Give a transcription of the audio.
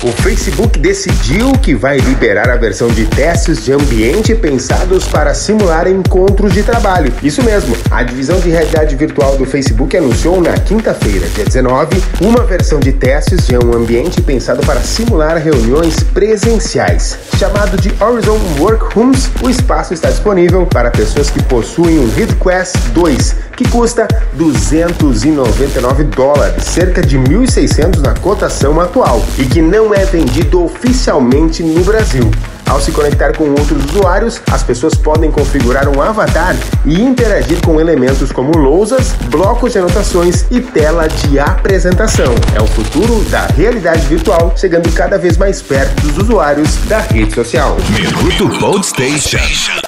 O Facebook decidiu que vai liberar a versão de testes de ambiente pensados para simular encontros de trabalho. Isso mesmo, a divisão de realidade virtual do Facebook anunciou na quinta-feira, dia 19, uma versão de testes de um ambiente pensado para simular reuniões presenciais. Chamado de Horizon Workrooms, o espaço está disponível para pessoas que possuem um ReadQuest 2, que custa 299 dólares, cerca de 1.600 na cotação atual, e que não não é vendido oficialmente no Brasil. Ao se conectar com outros usuários, as pessoas podem configurar um avatar e interagir com elementos como lousas, blocos de anotações e tela de apresentação. É o futuro da realidade virtual, chegando cada vez mais perto dos usuários da rede social. Minuto Station.